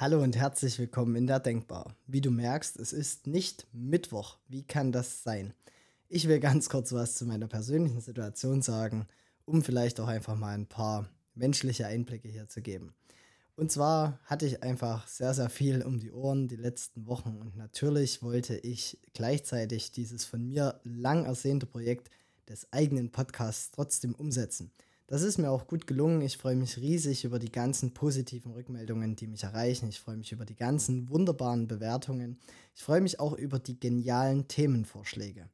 Hallo und herzlich willkommen in der Denkbar. Wie du merkst, es ist nicht Mittwoch. Wie kann das sein? Ich will ganz kurz was zu meiner persönlichen Situation sagen, um vielleicht auch einfach mal ein paar menschliche Einblicke hier zu geben. Und zwar hatte ich einfach sehr, sehr viel um die Ohren die letzten Wochen und natürlich wollte ich gleichzeitig dieses von mir lang ersehnte Projekt des eigenen Podcasts trotzdem umsetzen. Das ist mir auch gut gelungen. Ich freue mich riesig über die ganzen positiven Rückmeldungen, die mich erreichen. Ich freue mich über die ganzen wunderbaren Bewertungen. Ich freue mich auch über die genialen Themenvorschläge.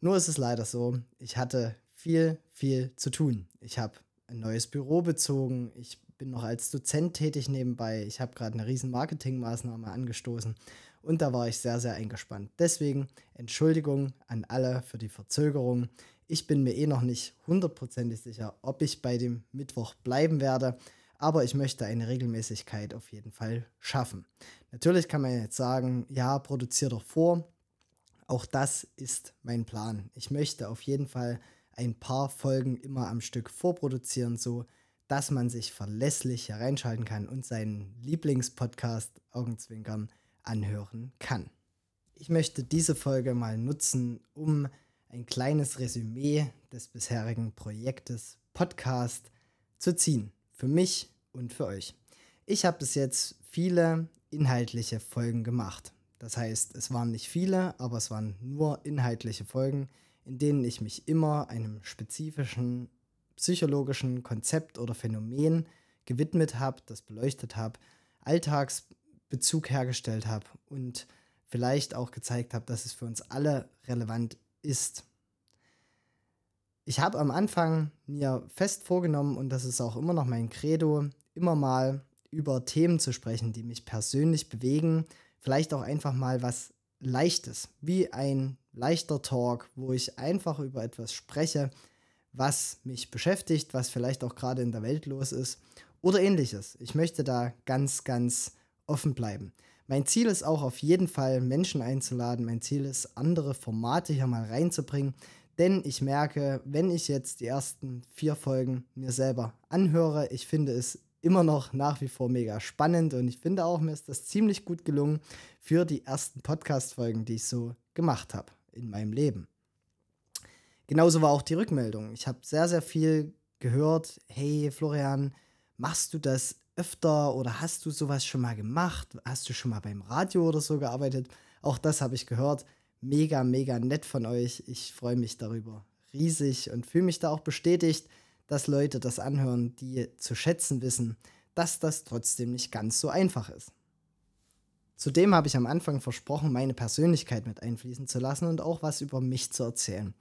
Nur ist es leider so, ich hatte viel, viel zu tun. Ich habe ein neues Büro bezogen. Ich bin noch als Dozent tätig nebenbei. Ich habe gerade eine riesen Marketingmaßnahme angestoßen und da war ich sehr, sehr eingespannt. Deswegen Entschuldigung an alle für die Verzögerung. Ich bin mir eh noch nicht hundertprozentig sicher, ob ich bei dem Mittwoch bleiben werde, aber ich möchte eine Regelmäßigkeit auf jeden Fall schaffen. Natürlich kann man jetzt sagen, ja, produziere doch vor. Auch das ist mein Plan. Ich möchte auf jeden Fall ein paar Folgen immer am Stück vorproduzieren, so dass man sich verlässlich hereinschalten kann und seinen Lieblingspodcast Augenzwinkern anhören kann. Ich möchte diese Folge mal nutzen, um ein kleines Resümee des bisherigen Projektes Podcast zu ziehen. Für mich und für euch. Ich habe bis jetzt viele inhaltliche Folgen gemacht. Das heißt, es waren nicht viele, aber es waren nur inhaltliche Folgen, in denen ich mich immer einem spezifischen psychologischen Konzept oder Phänomen gewidmet habe, das beleuchtet habe, Alltagsbezug hergestellt habe und vielleicht auch gezeigt habe, dass es für uns alle relevant ist. Ich habe am Anfang mir fest vorgenommen, und das ist auch immer noch mein Credo, immer mal über Themen zu sprechen, die mich persönlich bewegen. Vielleicht auch einfach mal was Leichtes, wie ein leichter Talk, wo ich einfach über etwas spreche, was mich beschäftigt, was vielleicht auch gerade in der Welt los ist oder ähnliches. Ich möchte da ganz, ganz offen bleiben. Mein Ziel ist auch auf jeden Fall, Menschen einzuladen. Mein Ziel ist, andere Formate hier mal reinzubringen. Denn ich merke, wenn ich jetzt die ersten vier Folgen mir selber anhöre, ich finde es immer noch nach wie vor mega spannend und ich finde auch, mir ist das ziemlich gut gelungen für die ersten Podcast-Folgen, die ich so gemacht habe in meinem Leben. Genauso war auch die Rückmeldung. Ich habe sehr, sehr viel gehört. Hey Florian, machst du das öfter oder hast du sowas schon mal gemacht? Hast du schon mal beim Radio oder so gearbeitet? Auch das habe ich gehört. Mega, mega nett von euch. Ich freue mich darüber riesig und fühle mich da auch bestätigt, dass Leute das anhören, die zu schätzen wissen, dass das trotzdem nicht ganz so einfach ist. Zudem habe ich am Anfang versprochen, meine Persönlichkeit mit einfließen zu lassen und auch was über mich zu erzählen.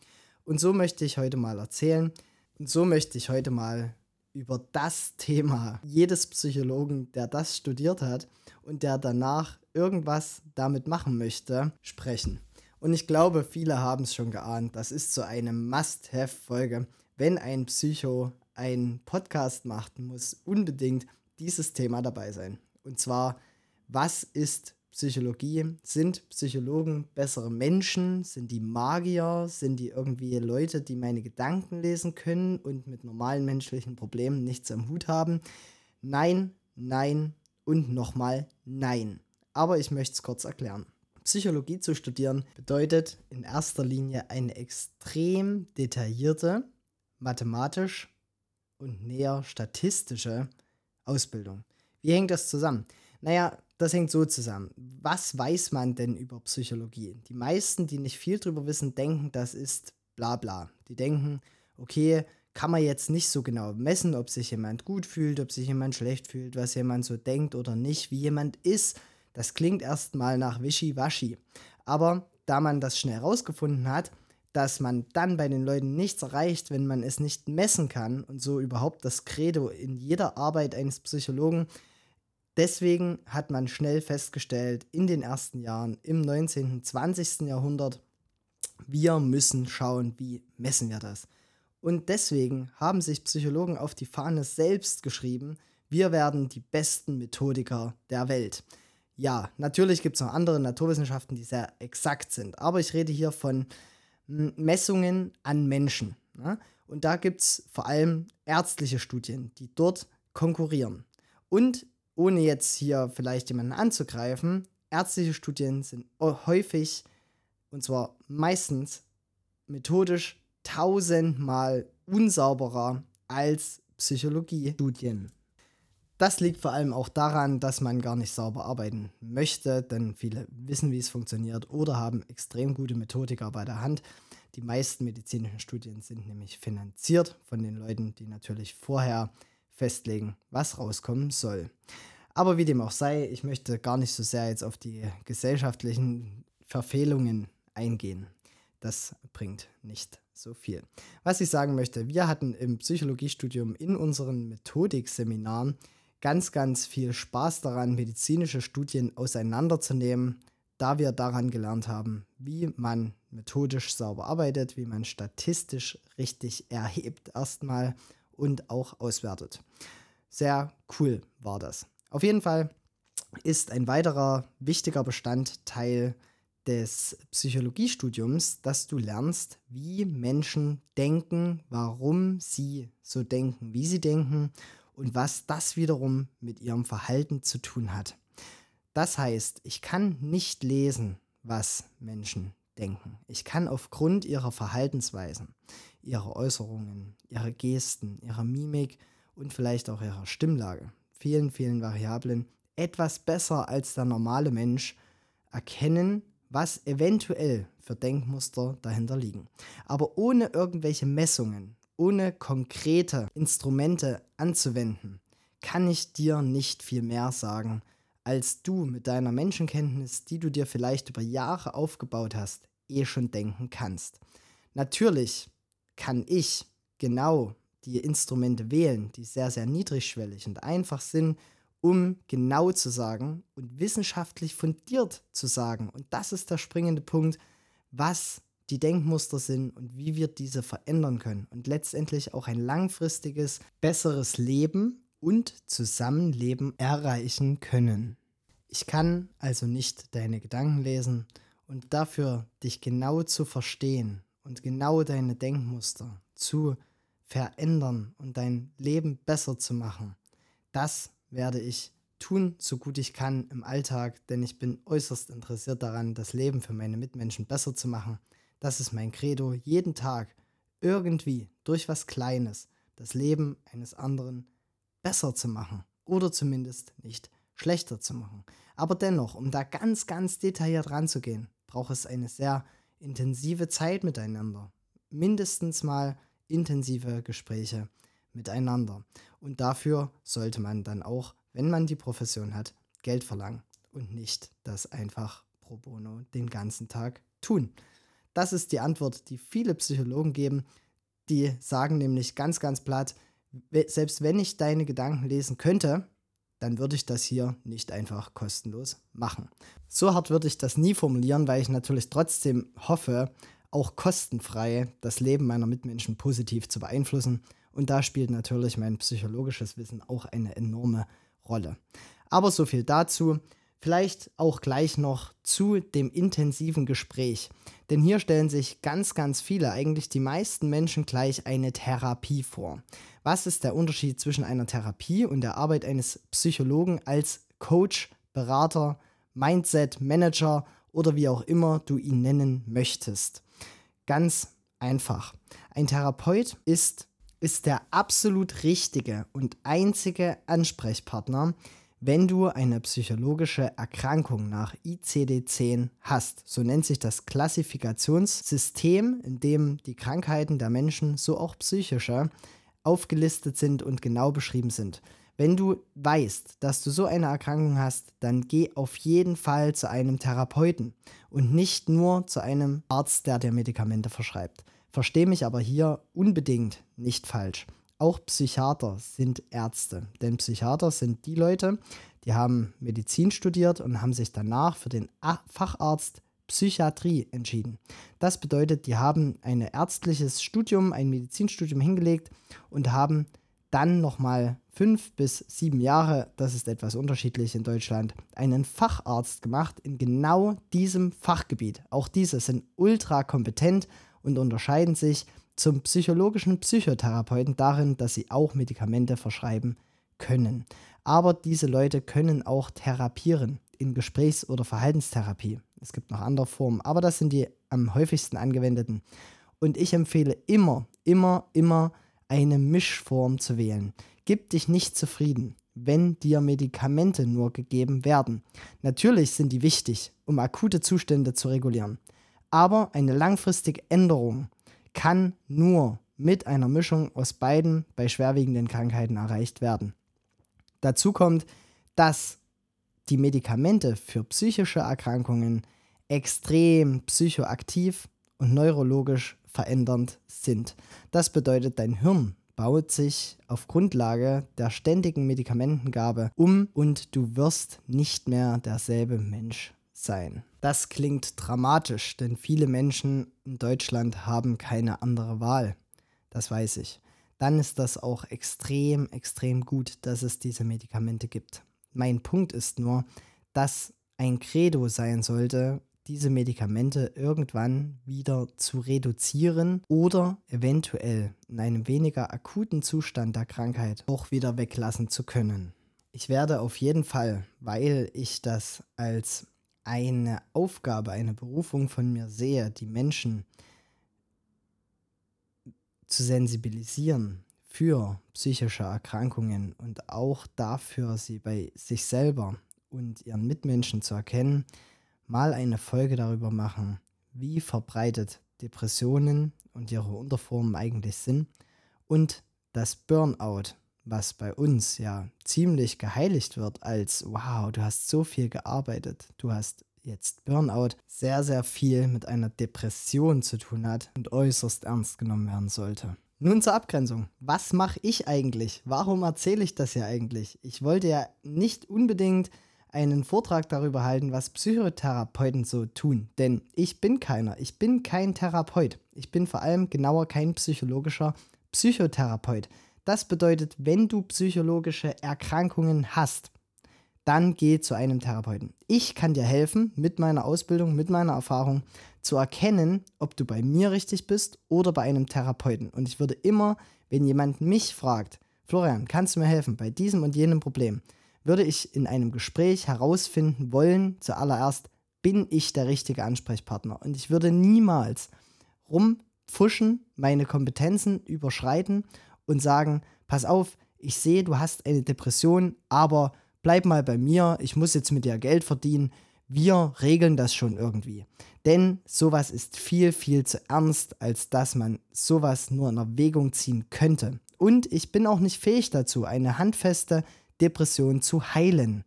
Und so möchte ich heute mal erzählen und so möchte ich heute mal über das Thema jedes Psychologen, der das studiert hat und der danach irgendwas damit machen möchte, sprechen. Und ich glaube, viele haben es schon geahnt. Das ist so eine Must-Have-Folge. Wenn ein Psycho einen Podcast macht, muss unbedingt dieses Thema dabei sein. Und zwar, was ist Psychologie? Sind Psychologen bessere Menschen? Sind die Magier? Sind die irgendwie Leute, die meine Gedanken lesen können und mit normalen menschlichen Problemen nichts am Hut haben? Nein, nein und nochmal nein. Aber ich möchte es kurz erklären. Psychologie zu studieren bedeutet in erster Linie eine extrem detaillierte, mathematisch und näher statistische Ausbildung. Wie hängt das zusammen? Naja, das hängt so zusammen. Was weiß man denn über Psychologie? Die meisten, die nicht viel drüber wissen, denken, das ist bla bla. Die denken, okay, kann man jetzt nicht so genau messen, ob sich jemand gut fühlt, ob sich jemand schlecht fühlt, was jemand so denkt oder nicht, wie jemand ist. Das klingt erstmal nach Wischiwaschi. Aber da man das schnell rausgefunden hat, dass man dann bei den Leuten nichts erreicht, wenn man es nicht messen kann und so überhaupt das Credo in jeder Arbeit eines Psychologen Deswegen hat man schnell festgestellt, in den ersten Jahren im 19., 20. Jahrhundert, wir müssen schauen, wie messen wir das. Und deswegen haben sich Psychologen auf die Fahne selbst geschrieben, wir werden die besten Methodiker der Welt. Ja, natürlich gibt es noch andere Naturwissenschaften, die sehr exakt sind, aber ich rede hier von Messungen an Menschen. Ne? Und da gibt es vor allem ärztliche Studien, die dort konkurrieren. Und ohne jetzt hier vielleicht jemanden anzugreifen, ärztliche Studien sind häufig, und zwar meistens methodisch tausendmal unsauberer als Psychologiestudien. Das liegt vor allem auch daran, dass man gar nicht sauber arbeiten möchte, denn viele wissen, wie es funktioniert oder haben extrem gute Methodiker bei der Hand. Die meisten medizinischen Studien sind nämlich finanziert von den Leuten, die natürlich vorher festlegen, was rauskommen soll. Aber wie dem auch sei, ich möchte gar nicht so sehr jetzt auf die gesellschaftlichen Verfehlungen eingehen. Das bringt nicht so viel. Was ich sagen möchte, wir hatten im Psychologiestudium in unseren Methodikseminaren ganz, ganz viel Spaß daran, medizinische Studien auseinanderzunehmen, da wir daran gelernt haben, wie man methodisch sauber arbeitet, wie man statistisch richtig erhebt erstmal und auch auswertet. Sehr cool war das. Auf jeden Fall ist ein weiterer wichtiger Bestandteil des Psychologiestudiums, dass du lernst, wie Menschen denken, warum sie so denken, wie sie denken und was das wiederum mit ihrem Verhalten zu tun hat. Das heißt, ich kann nicht lesen, was Menschen denken. Ich kann aufgrund ihrer Verhaltensweisen, ihrer Äußerungen, ihrer Gesten, ihrer Mimik und vielleicht auch ihrer Stimmlage, vielen, vielen Variablen, etwas besser als der normale Mensch erkennen, was eventuell für Denkmuster dahinter liegen. Aber ohne irgendwelche Messungen, ohne konkrete Instrumente anzuwenden, kann ich dir nicht viel mehr sagen, als du mit deiner Menschenkenntnis, die du dir vielleicht über Jahre aufgebaut hast, eh schon denken kannst. Natürlich kann ich genau die Instrumente wählen, die sehr, sehr niedrigschwellig und einfach sind, um genau zu sagen und wissenschaftlich fundiert zu sagen. Und das ist der springende Punkt, was die Denkmuster sind und wie wir diese verändern können und letztendlich auch ein langfristiges, besseres Leben und Zusammenleben erreichen können. Ich kann also nicht deine Gedanken lesen und dafür dich genau zu verstehen und genau deine Denkmuster zu verändern und dein Leben besser zu machen, das werde ich tun, so gut ich kann im Alltag, denn ich bin äußerst interessiert daran, das Leben für meine Mitmenschen besser zu machen das ist mein Credo, jeden Tag irgendwie durch was Kleines das Leben eines anderen besser zu machen oder zumindest nicht schlechter zu machen. Aber dennoch, um da ganz, ganz detailliert ranzugehen, braucht es eine sehr intensive Zeit miteinander. Mindestens mal intensive Gespräche miteinander. Und dafür sollte man dann auch, wenn man die Profession hat, Geld verlangen und nicht das einfach pro bono den ganzen Tag tun. Das ist die Antwort, die viele Psychologen geben. Die sagen nämlich ganz, ganz platt, selbst wenn ich deine Gedanken lesen könnte, dann würde ich das hier nicht einfach kostenlos machen. So hart würde ich das nie formulieren, weil ich natürlich trotzdem hoffe, auch kostenfrei das Leben meiner Mitmenschen positiv zu beeinflussen. Und da spielt natürlich mein psychologisches Wissen auch eine enorme Rolle. Aber so viel dazu. Vielleicht auch gleich noch zu dem intensiven Gespräch. Denn hier stellen sich ganz, ganz viele, eigentlich die meisten Menschen gleich eine Therapie vor. Was ist der Unterschied zwischen einer Therapie und der Arbeit eines Psychologen als Coach, Berater, Mindset, Manager oder wie auch immer du ihn nennen möchtest? Ganz einfach. Ein Therapeut ist, ist der absolut richtige und einzige Ansprechpartner, wenn du eine psychologische Erkrankung nach ICD-10 hast. So nennt sich das Klassifikationssystem, in dem die Krankheiten der Menschen, so auch psychische, aufgelistet sind und genau beschrieben sind. Wenn du weißt, dass du so eine Erkrankung hast, dann geh auf jeden Fall zu einem Therapeuten und nicht nur zu einem Arzt, der dir Medikamente verschreibt. Verstehe mich aber hier unbedingt nicht falsch. Auch Psychiater sind Ärzte, denn Psychiater sind die Leute, die haben Medizin studiert und haben sich danach für den Facharzt Psychiatrie entschieden. Das bedeutet, die haben ein ärztliches Studium, ein Medizinstudium hingelegt und haben dann nochmal fünf bis sieben Jahre, das ist etwas unterschiedlich in Deutschland, einen Facharzt gemacht in genau diesem Fachgebiet. Auch diese sind ultra kompetent und unterscheiden sich zum psychologischen Psychotherapeuten darin, dass sie auch Medikamente verschreiben können. Aber diese Leute können auch therapieren in Gesprächs- oder Verhaltenstherapie. Es gibt noch andere Formen, aber das sind die am häufigsten angewendeten. Und ich empfehle immer, immer, immer eine Mischform zu wählen. Gib dich nicht zufrieden, wenn dir Medikamente nur gegeben werden. Natürlich sind die wichtig, um akute Zustände zu regulieren. Aber eine langfristige Änderung kann nur mit einer Mischung aus beiden bei schwerwiegenden Krankheiten erreicht werden. Dazu kommt, dass die Medikamente für psychische Erkrankungen extrem psychoaktiv und neurologisch verändernd sind. Das bedeutet, dein Hirn baut sich auf Grundlage der ständigen Medikamentengabe um und du wirst nicht mehr derselbe Mensch sein. Das klingt dramatisch, denn viele Menschen in Deutschland haben keine andere Wahl. Das weiß ich. Dann ist das auch extrem, extrem gut, dass es diese Medikamente gibt. Mein Punkt ist nur, dass ein Credo sein sollte, diese Medikamente irgendwann wieder zu reduzieren oder eventuell in einem weniger akuten Zustand der Krankheit auch wieder weglassen zu können. Ich werde auf jeden Fall, weil ich das als eine Aufgabe, eine Berufung von mir sehe, die Menschen zu sensibilisieren für psychische Erkrankungen und auch dafür, sie bei sich selber und ihren Mitmenschen zu erkennen, mal eine Folge darüber machen, wie verbreitet Depressionen und ihre Unterformen eigentlich sind und das Burnout, was bei uns ja ziemlich geheiligt wird als, wow, du hast so viel gearbeitet, du hast jetzt Burnout, sehr, sehr viel mit einer Depression zu tun hat und äußerst ernst genommen werden sollte. Nun zur Abgrenzung. Was mache ich eigentlich? Warum erzähle ich das ja eigentlich? Ich wollte ja nicht unbedingt einen Vortrag darüber halten, was Psychotherapeuten so tun. Denn ich bin keiner. Ich bin kein Therapeut. Ich bin vor allem genauer kein psychologischer Psychotherapeut. Das bedeutet, wenn du psychologische Erkrankungen hast, dann geh zu einem Therapeuten. Ich kann dir helfen, mit meiner Ausbildung, mit meiner Erfahrung zu erkennen, ob du bei mir richtig bist oder bei einem Therapeuten. Und ich würde immer, wenn jemand mich fragt, Florian, kannst du mir helfen bei diesem und jenem Problem, würde ich in einem Gespräch herausfinden wollen, zuallererst, bin ich der richtige Ansprechpartner. Und ich würde niemals rumpfuschen, meine Kompetenzen überschreiten und sagen, pass auf, ich sehe, du hast eine Depression, aber bleib mal bei mir, ich muss jetzt mit dir Geld verdienen, wir regeln das schon irgendwie. Denn sowas ist viel, viel zu ernst, als dass man sowas nur in Erwägung ziehen könnte. Und ich bin auch nicht fähig dazu, eine handfeste Depression zu heilen.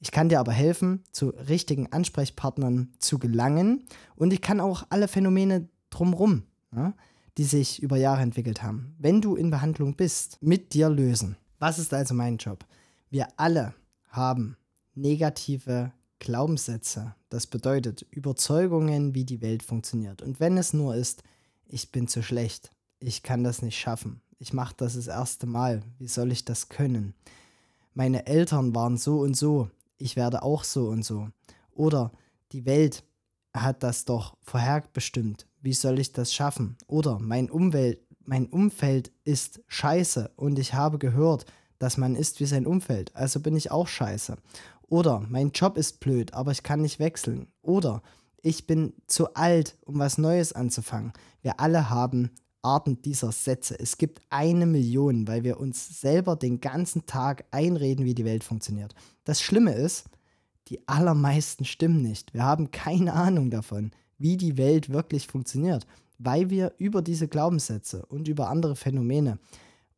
Ich kann dir aber helfen, zu richtigen Ansprechpartnern zu gelangen und ich kann auch alle Phänomene drumherum, ja, die sich über Jahre entwickelt haben, wenn du in Behandlung bist, mit dir lösen. Was ist also mein Job? Wir alle haben negative Glaubenssätze. Das bedeutet Überzeugungen, wie die Welt funktioniert. Und wenn es nur ist, ich bin zu schlecht, ich kann das nicht schaffen, ich mache das das erste Mal, wie soll ich das können? meine Eltern waren so und so, ich werde auch so und so. Oder die Welt hat das doch vorherbestimmt, wie soll ich das schaffen? Oder mein Umwelt, mein Umfeld ist scheiße und ich habe gehört, dass man ist wie sein Umfeld, also bin ich auch scheiße. Oder mein Job ist blöd, aber ich kann nicht wechseln. Oder ich bin zu alt, um was Neues anzufangen. Wir alle haben Arten dieser Sätze. Es gibt eine Million, weil wir uns selber den ganzen Tag einreden, wie die Welt funktioniert. Das Schlimme ist, die allermeisten stimmen nicht. Wir haben keine Ahnung davon, wie die Welt wirklich funktioniert, weil wir über diese Glaubenssätze und über andere Phänomene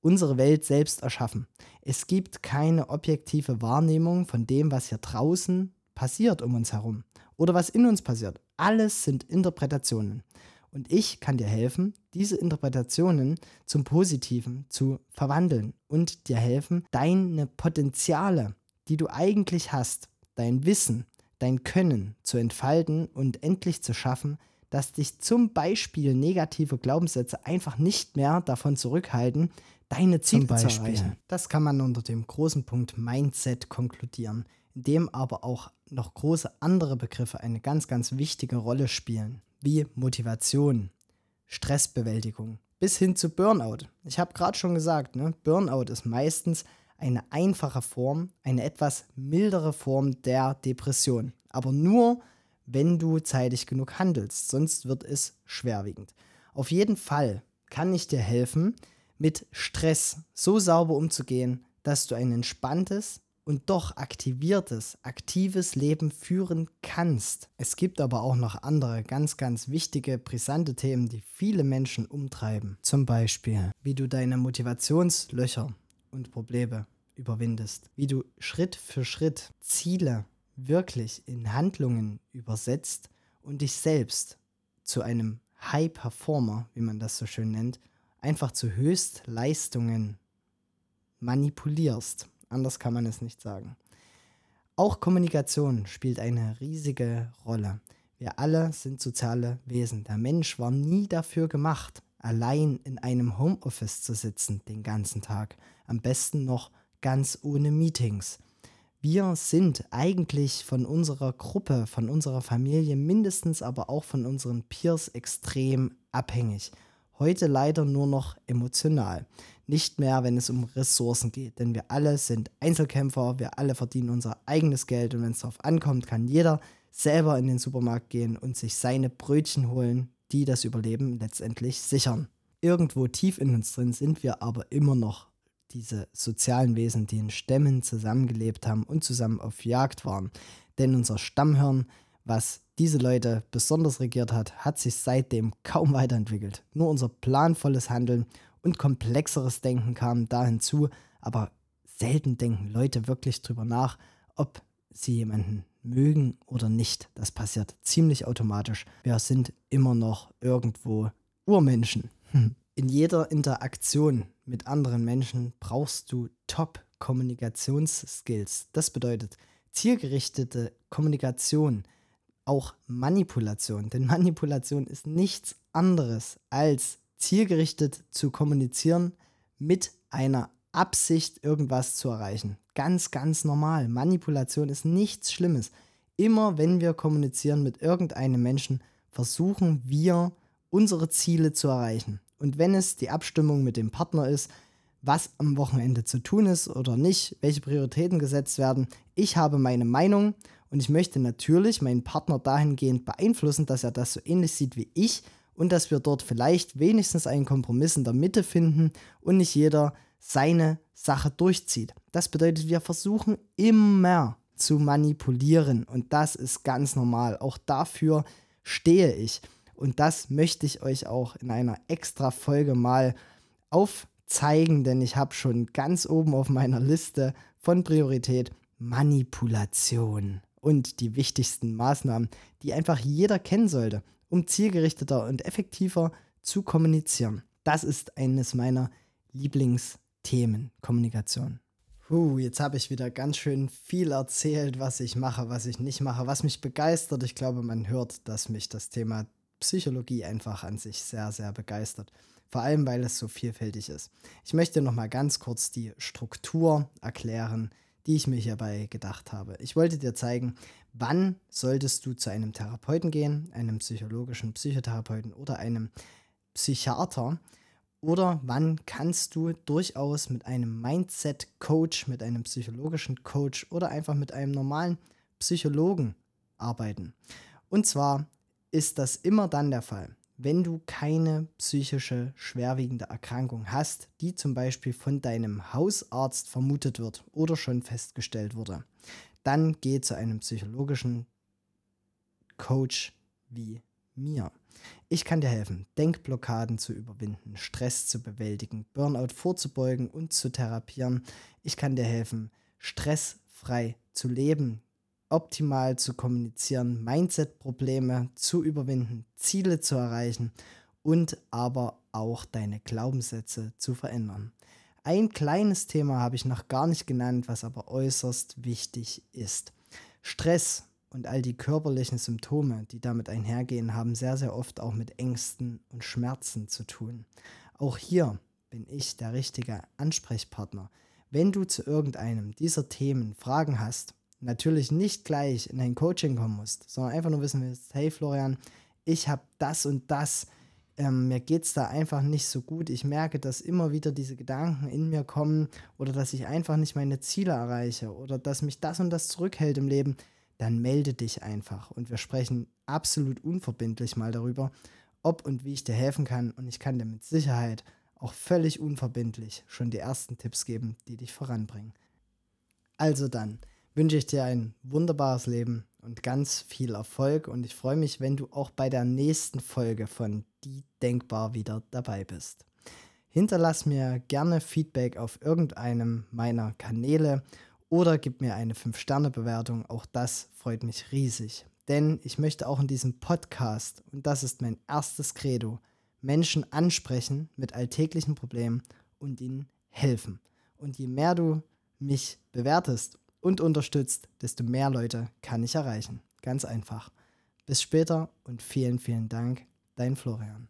unsere Welt selbst erschaffen. Es gibt keine objektive Wahrnehmung von dem, was hier draußen passiert um uns herum oder was in uns passiert. Alles sind Interpretationen. Und ich kann dir helfen, diese Interpretationen zum Positiven zu verwandeln und dir helfen, deine Potenziale, die du eigentlich hast, dein Wissen, dein Können zu entfalten und endlich zu schaffen, dass dich zum Beispiel negative Glaubenssätze einfach nicht mehr davon zurückhalten, deine Ziele zu erreichen. Das kann man unter dem großen Punkt Mindset konkludieren, in dem aber auch noch große andere Begriffe eine ganz, ganz wichtige Rolle spielen wie Motivation, Stressbewältigung bis hin zu Burnout. Ich habe gerade schon gesagt, ne, Burnout ist meistens eine einfache Form, eine etwas mildere Form der Depression. Aber nur, wenn du zeitig genug handelst, sonst wird es schwerwiegend. Auf jeden Fall kann ich dir helfen, mit Stress so sauber umzugehen, dass du ein entspanntes und doch aktiviertes, aktives Leben führen kannst. Es gibt aber auch noch andere ganz, ganz wichtige, brisante Themen, die viele Menschen umtreiben. Zum Beispiel, wie du deine Motivationslöcher und Probleme überwindest, wie du Schritt für Schritt Ziele wirklich in Handlungen übersetzt und dich selbst zu einem High Performer, wie man das so schön nennt, einfach zu Höchstleistungen manipulierst. Anders kann man es nicht sagen. Auch Kommunikation spielt eine riesige Rolle. Wir alle sind soziale Wesen. Der Mensch war nie dafür gemacht, allein in einem Homeoffice zu sitzen den ganzen Tag. Am besten noch ganz ohne Meetings. Wir sind eigentlich von unserer Gruppe, von unserer Familie, mindestens aber auch von unseren Peers extrem abhängig. Heute leider nur noch emotional nicht mehr, wenn es um Ressourcen geht. Denn wir alle sind Einzelkämpfer, wir alle verdienen unser eigenes Geld und wenn es darauf ankommt, kann jeder selber in den Supermarkt gehen und sich seine Brötchen holen, die das Überleben letztendlich sichern. Irgendwo tief in uns drin sind wir aber immer noch diese sozialen Wesen, die in Stämmen zusammengelebt haben und zusammen auf Jagd waren. Denn unser Stammhirn, was diese Leute besonders regiert hat, hat sich seitdem kaum weiterentwickelt. Nur unser planvolles Handeln und komplexeres Denken kam da hinzu, aber selten denken Leute wirklich drüber nach, ob sie jemanden mögen oder nicht. Das passiert ziemlich automatisch. Wir sind immer noch irgendwo Urmenschen. In jeder Interaktion mit anderen Menschen brauchst du Top-Kommunikationsskills. Das bedeutet zielgerichtete Kommunikation, auch Manipulation. Denn Manipulation ist nichts anderes als zielgerichtet zu kommunizieren mit einer Absicht, irgendwas zu erreichen. Ganz, ganz normal. Manipulation ist nichts Schlimmes. Immer wenn wir kommunizieren mit irgendeinem Menschen, versuchen wir, unsere Ziele zu erreichen. Und wenn es die Abstimmung mit dem Partner ist, was am Wochenende zu tun ist oder nicht, welche Prioritäten gesetzt werden, ich habe meine Meinung und ich möchte natürlich meinen Partner dahingehend beeinflussen, dass er das so ähnlich sieht wie ich und dass wir dort vielleicht wenigstens einen Kompromiss in der Mitte finden und nicht jeder seine Sache durchzieht. Das bedeutet, wir versuchen immer zu manipulieren und das ist ganz normal. Auch dafür stehe ich und das möchte ich euch auch in einer extra Folge mal aufzeigen, denn ich habe schon ganz oben auf meiner Liste von Priorität Manipulation und die wichtigsten Maßnahmen, die einfach jeder kennen sollte um zielgerichteter und effektiver zu kommunizieren. Das ist eines meiner Lieblingsthemen, Kommunikation. Puh, jetzt habe ich wieder ganz schön viel erzählt, was ich mache, was ich nicht mache, was mich begeistert. Ich glaube, man hört, dass mich das Thema Psychologie einfach an sich sehr, sehr begeistert. Vor allem, weil es so vielfältig ist. Ich möchte noch mal ganz kurz die Struktur erklären, die ich mir hierbei gedacht habe. Ich wollte dir zeigen, wann solltest du zu einem Therapeuten gehen, einem psychologischen Psychotherapeuten oder einem Psychiater oder wann kannst du durchaus mit einem Mindset-Coach, mit einem psychologischen Coach oder einfach mit einem normalen Psychologen arbeiten. Und zwar ist das immer dann der Fall, wenn du keine psychische schwerwiegende Erkrankung hast, die zum Beispiel von deinem Hausarzt vermutet wird oder schon festgestellt wurde, dann geh zu einem psychologischen Coach wie mir. Ich kann dir helfen, Denkblockaden zu überwinden, Stress zu bewältigen, Burnout vorzubeugen und zu therapieren. Ich kann dir helfen, stressfrei zu leben, optimal zu kommunizieren, Mindset-Probleme zu überwinden, Ziele zu erreichen und aber auch deine Glaubenssätze zu verändern. Ein kleines Thema habe ich noch gar nicht genannt, was aber äußerst wichtig ist. Stress und all die körperlichen Symptome, die damit einhergehen, haben sehr, sehr oft auch mit Ängsten und Schmerzen zu tun. Auch hier bin ich der richtige Ansprechpartner. Wenn du zu irgendeinem dieser Themen Fragen hast natürlich nicht gleich in ein Coaching kommen musst, sondern einfach nur wissen willst, hey Florian, ich habe das und das ähm, mir geht es da einfach nicht so gut. Ich merke, dass immer wieder diese Gedanken in mir kommen oder dass ich einfach nicht meine Ziele erreiche oder dass mich das und das zurückhält im Leben, dann melde dich einfach und wir sprechen absolut unverbindlich mal darüber, ob und wie ich dir helfen kann und ich kann dir mit Sicherheit auch völlig unverbindlich schon die ersten Tipps geben, die dich voranbringen. Also dann wünsche ich dir ein wunderbares Leben und ganz viel Erfolg und ich freue mich, wenn du auch bei der nächsten Folge von Die Denkbar wieder dabei bist. Hinterlass mir gerne Feedback auf irgendeinem meiner Kanäle oder gib mir eine 5-Sterne-Bewertung. Auch das freut mich riesig. Denn ich möchte auch in diesem Podcast, und das ist mein erstes Credo, Menschen ansprechen mit alltäglichen Problemen und ihnen helfen. Und je mehr du mich bewertest und unterstützt, desto mehr Leute kann ich erreichen. Ganz einfach. Bis später und vielen, vielen Dank, dein Florian.